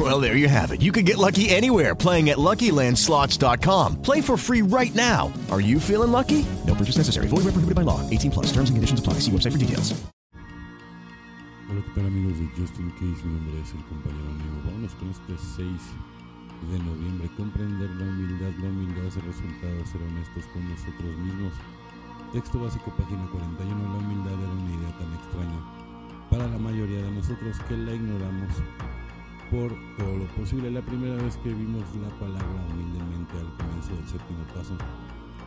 Well, there you have it. You can get lucky anywhere playing at LuckyLandSlots.com. Play for free right now. Are you feeling lucky? No purchase necessary. Void where prohibited by law. 18 plus. Terms and conditions apply. See website for details. Hola, ¿qué tal amigos de Justin Case? Mi nombre es el compañero amigo. Vámonos con este 6 de noviembre. Comprender la humildad. La humildad es el resultado de ser honestos con nosotros mismos. Texto básico, página 41. La humildad era una idea tan extraña para la mayoría de nosotros que la ignoramos por todo lo posible. La primera vez que vimos la palabra humildemente al comienzo del séptimo paso,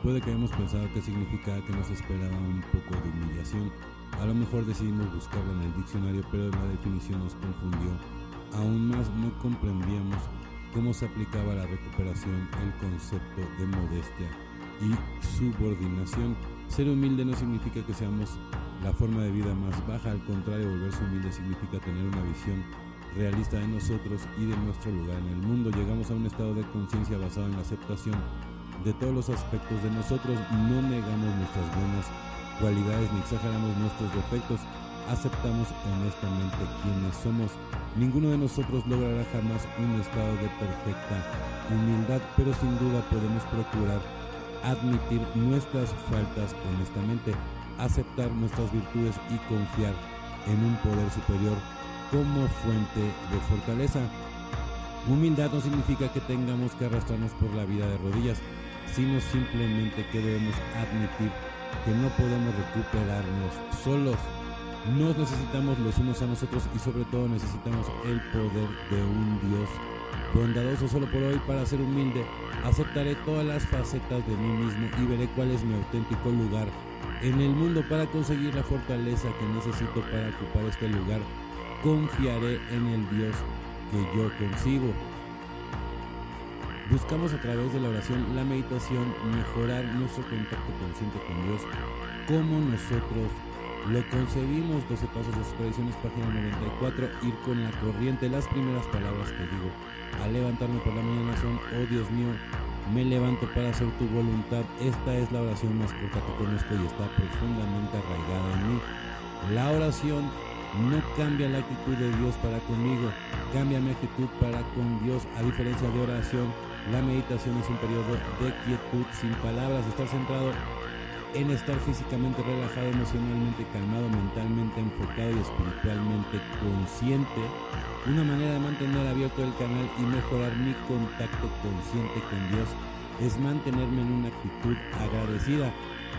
puede que hayamos pensado que significaba que nos esperaba un poco de humillación. A lo mejor decidimos buscarla en el diccionario, pero la definición nos confundió. Aún más no comprendíamos cómo se aplicaba a la recuperación el concepto de modestia y subordinación. Ser humilde no significa que seamos la forma de vida más baja, al contrario, volverse humilde significa tener una visión realista de nosotros y de nuestro lugar en el mundo. Llegamos a un estado de conciencia basado en la aceptación de todos los aspectos de nosotros, no negamos nuestras buenas cualidades ni exageramos nuestros defectos, aceptamos honestamente quienes somos. Ninguno de nosotros logrará jamás un estado de perfecta humildad, pero sin duda podemos procurar admitir nuestras faltas honestamente, aceptar nuestras virtudes y confiar en un poder superior como fuente de fortaleza. Humildad no significa que tengamos que arrastrarnos por la vida de rodillas, sino simplemente que debemos admitir que no podemos recuperarnos solos. Nos necesitamos los unos a nosotros y sobre todo necesitamos el poder de un Dios bondadoso solo por hoy para ser humilde. Aceptaré todas las facetas de mí mismo y veré cuál es mi auténtico lugar en el mundo para conseguir la fortaleza que necesito para ocupar este lugar. Confiaré en el Dios que yo consigo. Buscamos a través de la oración, la meditación, mejorar nuestro contacto consciente con Dios, como nosotros lo concebimos. 12 pasos de sus tradiciones, página 94. Ir con la corriente. Las primeras palabras que digo al levantarme por la mañana son: Oh Dios mío, me levanto para hacer tu voluntad. Esta es la oración más corta que conozco y está profundamente arraigada en mí. La oración no cambia la actitud de Dios para conmigo, cambia mi actitud para con Dios. A diferencia de oración, la meditación es un periodo de quietud sin palabras, estar centrado en estar físicamente relajado, emocionalmente calmado, mentalmente enfocado y espiritualmente consciente. Una manera de mantener abierto el canal y mejorar mi contacto consciente con Dios es mantenerme en una actitud agradecida.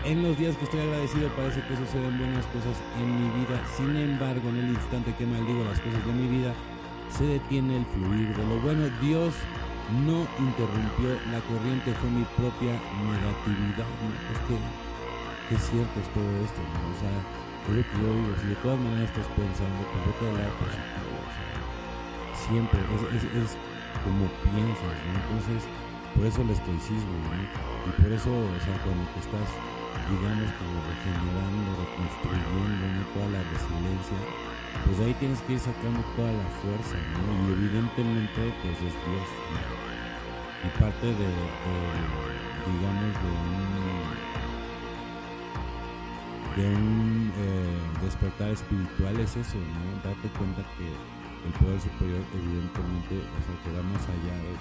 En los días que estoy agradecido parece que suceden buenas cosas en mi vida. Sin embargo, en el instante que maldigo las cosas de mi vida, se detiene el fluir de lo bueno. Dios no interrumpió la corriente, fue mi propia negatividad. Es que, que cierto es todo esto. O sea, lo que si de todas maneras estás pensando, pues a hablar positivo. O sea, siempre, es, es, es como piensas. Entonces, por eso el estoicismo, ¿no? Y por eso, o sea, cuando estás digamos, como regenerando, reconstruyendo toda la resiliencia, pues ahí tienes que ir sacando toda la fuerza, ¿no? Y evidentemente, pues es Dios. Y parte de, digamos, de un, de un eh, despertar espiritual es eso, ¿no? Darte cuenta que poder superior, evidentemente, o sea, que va más allá de,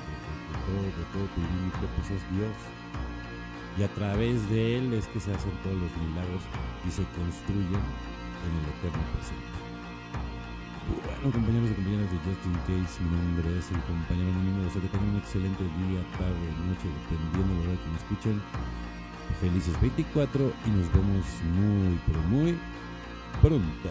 todo, de todo tu límite, pues es Dios y a través de él es que se hacen todos los milagros y se construyen en el eterno presente. Bueno, compañeros y compañeras de Justin Case, mi nombre es el compañero anónimo. Deseo que tengan un excelente día, tarde, noche, dependiendo de la hora que me escuchen. Felices 24 y nos vemos muy, pero muy pronto.